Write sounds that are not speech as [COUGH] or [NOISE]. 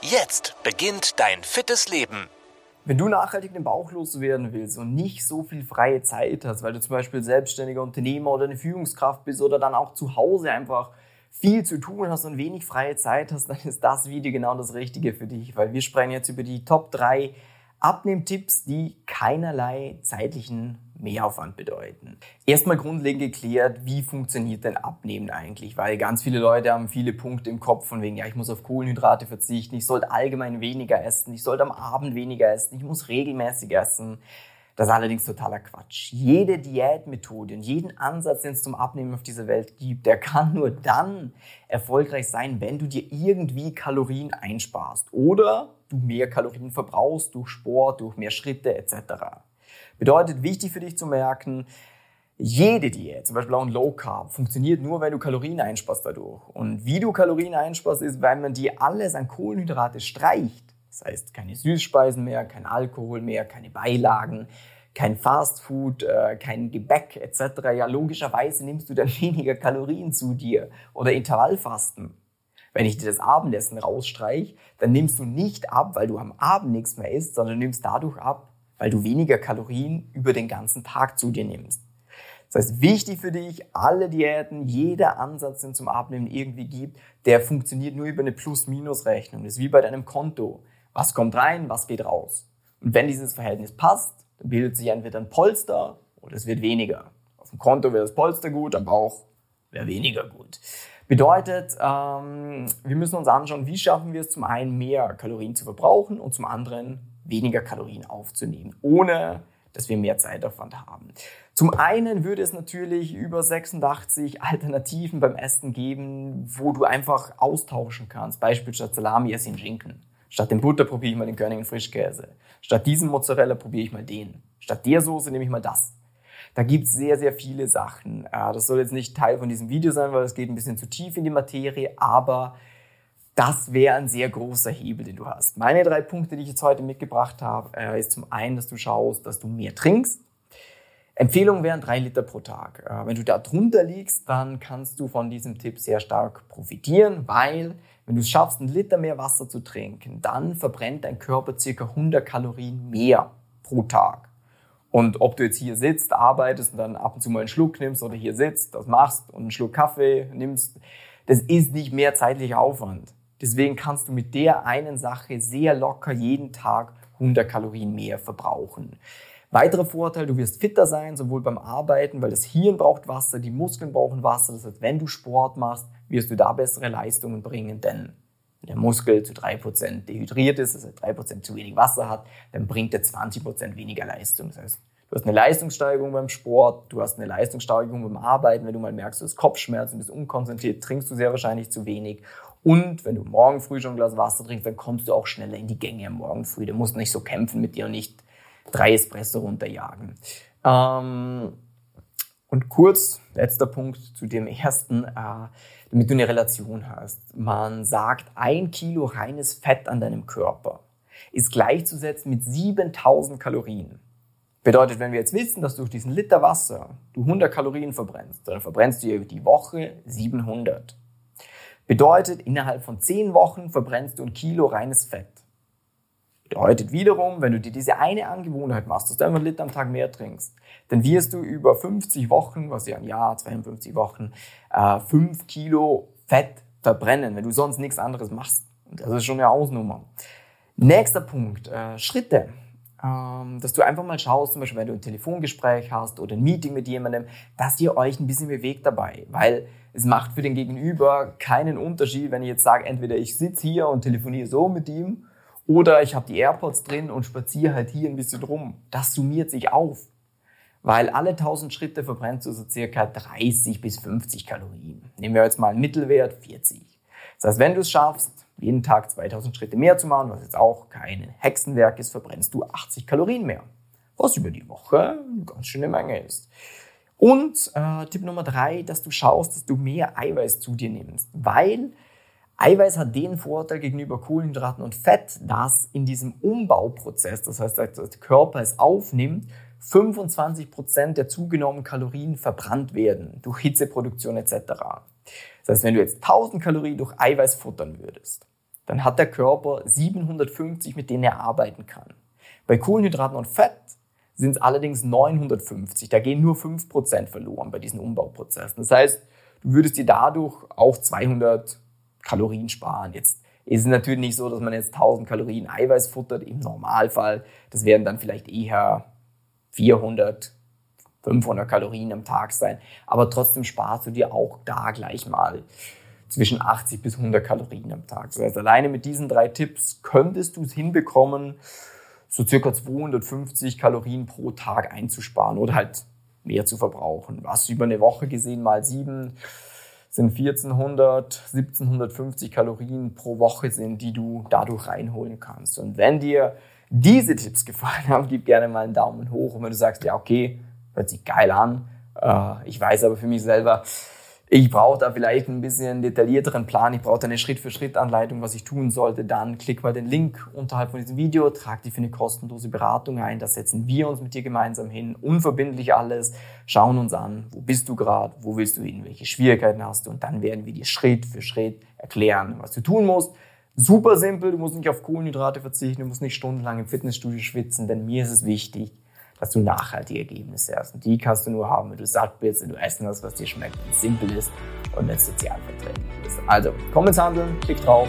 Jetzt beginnt dein fittes Leben. Wenn du nachhaltig den Bauch loswerden willst und nicht so viel freie Zeit hast, weil du zum Beispiel selbstständiger Unternehmer oder eine Führungskraft bist oder dann auch zu Hause einfach viel zu tun hast und wenig freie Zeit hast, [LAUGHS] dann ist das Video genau das Richtige für dich, weil wir sprechen jetzt über die Top 3 Abnehmtipps, die keinerlei zeitlichen Mehraufwand bedeuten. Erstmal grundlegend geklärt, wie funktioniert denn Abnehmen eigentlich? Weil ganz viele Leute haben viele Punkte im Kopf von wegen, ja, ich muss auf Kohlenhydrate verzichten, ich sollte allgemein weniger essen, ich sollte am Abend weniger essen, ich muss regelmäßig essen. Das ist allerdings totaler Quatsch. Jede Diätmethode und jeden Ansatz, den es zum Abnehmen auf dieser Welt gibt, der kann nur dann erfolgreich sein, wenn du dir irgendwie Kalorien einsparst oder du mehr Kalorien verbrauchst durch Sport, durch mehr Schritte etc. Bedeutet wichtig für dich zu merken, jede Diät, zum Beispiel auch ein Low Carb, funktioniert nur, wenn du Kalorien einsparst dadurch. Und wie du Kalorien einsparst, ist, wenn man dir alles an Kohlenhydrate streicht. Das heißt, keine Süßspeisen mehr, kein Alkohol mehr, keine Beilagen, kein Fastfood, äh, kein Gebäck etc. Ja, logischerweise nimmst du dann [LAUGHS] weniger Kalorien zu dir. Oder Intervallfasten. Wenn ich dir das Abendessen rausstreich, dann nimmst du nicht ab, weil du am Abend nichts mehr isst, sondern nimmst dadurch ab, weil du weniger Kalorien über den ganzen Tag zu dir nimmst. Das heißt, wichtig für dich, alle Diäten, jeder Ansatz, den zum Abnehmen irgendwie gibt, der funktioniert nur über eine Plus-Minus-Rechnung. Das ist wie bei deinem Konto. Was kommt rein, was geht raus? Und wenn dieses Verhältnis passt, dann bildet sich entweder ein Polster oder es wird weniger. Auf dem Konto wäre das Polster gut, am Bauch wäre weniger gut. Bedeutet, ähm, wir müssen uns anschauen, wie schaffen wir es zum einen mehr Kalorien zu verbrauchen und zum anderen weniger Kalorien aufzunehmen, ohne dass wir mehr Zeitaufwand haben. Zum einen würde es natürlich über 86 Alternativen beim Essen geben, wo du einfach austauschen kannst. Beispiel statt Salami esse ich einen Schinken. Statt dem Butter probiere ich mal den Körnigen Frischkäse. Statt diesem Mozzarella probiere ich mal den. Statt der Soße nehme ich mal das. Da gibt's sehr, sehr viele Sachen. Äh, das soll jetzt nicht Teil von diesem Video sein, weil es geht ein bisschen zu tief in die Materie, aber das wäre ein sehr großer Hebel, den du hast. Meine drei Punkte, die ich jetzt heute mitgebracht habe, äh, ist zum einen, dass du schaust, dass du mehr trinkst. Empfehlungen wären drei Liter pro Tag. Äh, wenn du da drunter liegst, dann kannst du von diesem Tipp sehr stark profitieren, weil wenn du es schaffst, einen Liter mehr Wasser zu trinken, dann verbrennt dein Körper circa 100 Kalorien mehr pro Tag. Und ob du jetzt hier sitzt, arbeitest und dann ab und zu mal einen Schluck nimmst oder hier sitzt, das machst und einen Schluck Kaffee nimmst, das ist nicht mehr zeitlicher Aufwand. Deswegen kannst du mit der einen Sache sehr locker jeden Tag 100 Kalorien mehr verbrauchen. Weiterer Vorteil, du wirst fitter sein, sowohl beim Arbeiten, weil das Hirn braucht Wasser, die Muskeln brauchen Wasser. Das heißt, wenn du Sport machst, wirst du da bessere Leistungen bringen, denn wenn der Muskel zu 3% dehydriert ist, also 3% zu wenig Wasser hat, dann bringt er 20% weniger Leistung. Das heißt, du hast eine Leistungssteigerung beim Sport, du hast eine Leistungssteigerung beim Arbeiten. Wenn du mal merkst, du hast Kopfschmerzen, bist unkonzentriert, trinkst du sehr wahrscheinlich zu wenig. Und wenn du morgen früh schon ein Glas Wasser trinkst, dann kommst du auch schneller in die Gänge am Morgen früh. Du musst nicht so kämpfen mit dir und nicht drei Espresso runterjagen. Ähm, und kurz, letzter Punkt zu dem ersten. Äh, damit du eine Relation hast. Man sagt, ein Kilo reines Fett an deinem Körper ist gleichzusetzen mit 7000 Kalorien. Bedeutet, wenn wir jetzt wissen, dass durch diesen Liter Wasser du 100 Kalorien verbrennst, dann verbrennst du über die Woche 700. Bedeutet, innerhalb von 10 Wochen verbrennst du ein Kilo reines Fett. Bedeutet wiederum, wenn du dir diese eine Angewohnheit machst, dass du einfach einen Liter am Tag mehr trinkst, dann wirst du über 50 Wochen, was ja ein Jahr, 52 Wochen, äh, 5 Kilo Fett verbrennen, wenn du sonst nichts anderes machst. Das ist schon eine Ausnummer. Nächster Punkt, äh, Schritte. Ähm, dass du einfach mal schaust, zum Beispiel, wenn du ein Telefongespräch hast oder ein Meeting mit jemandem, dass ihr euch ein bisschen bewegt dabei. Weil es macht für den Gegenüber keinen Unterschied, wenn ich jetzt sage, entweder ich sitze hier und telefoniere so mit ihm oder ich habe die AirPods drin und spaziere halt hier ein bisschen rum. Das summiert sich auf. Weil alle 1000 Schritte verbrennst du so circa 30 bis 50 Kalorien. Nehmen wir jetzt mal einen Mittelwert 40. Das heißt, wenn du es schaffst, jeden Tag 2000 Schritte mehr zu machen, was jetzt auch kein Hexenwerk ist, verbrennst du 80 Kalorien mehr. Was über die Woche eine ganz schöne Menge ist. Und äh, Tipp Nummer drei, dass du schaust, dass du mehr Eiweiß zu dir nimmst, weil Eiweiß hat den Vorteil gegenüber Kohlenhydraten und Fett, dass in diesem Umbauprozess, das heißt, dass der Körper es aufnimmt, 25% der zugenommenen Kalorien verbrannt werden durch Hitzeproduktion etc. Das heißt, wenn du jetzt 1000 Kalorien durch Eiweiß futtern würdest, dann hat der Körper 750, mit denen er arbeiten kann. Bei Kohlenhydraten und Fett sind es allerdings 950. Da gehen nur 5% verloren bei diesen Umbauprozessen. Das heißt, du würdest dir dadurch auch 200 Kalorien sparen. Jetzt ist es natürlich nicht so, dass man jetzt 1000 Kalorien Eiweiß futtert im Normalfall. Das wären dann vielleicht eher 400 500 Kalorien am Tag sein. Aber trotzdem sparst du dir auch da gleich mal zwischen 80 bis 100 Kalorien am Tag. Das heißt, alleine mit diesen drei Tipps könntest du es hinbekommen, so circa 250 Kalorien pro Tag einzusparen oder halt mehr zu verbrauchen. Was über eine Woche gesehen mal sieben sind 1400, 1750 Kalorien pro Woche sind, die du dadurch reinholen kannst. Und wenn dir diese Tipps gefallen haben, gib gerne mal einen Daumen hoch. Und wenn du sagst, ja, okay, hört sich geil an. Äh, ich weiß aber für mich selber, ich brauche da vielleicht ein bisschen detaillierteren Plan. Ich brauche eine Schritt-für-Schritt-Anleitung, was ich tun sollte. Dann klick mal den Link unterhalb von diesem Video, trag dich für eine kostenlose Beratung ein. Da setzen wir uns mit dir gemeinsam hin. Unverbindlich alles. Schauen uns an, wo bist du gerade, wo willst du hin, welche Schwierigkeiten hast du. Und dann werden wir dir Schritt für Schritt erklären, was du tun musst. Super simpel, du musst nicht auf Kohlenhydrate verzichten, du musst nicht stundenlang im Fitnessstudio schwitzen, denn mir ist es wichtig, dass du nachhaltige Ergebnisse hast. Und die kannst du nur haben, wenn du satt bist, wenn du essen hast, was dir schmeckt, wenn es simpel ist und wenn es sozial verträglich ist. Also, komm ins Handeln, klick drauf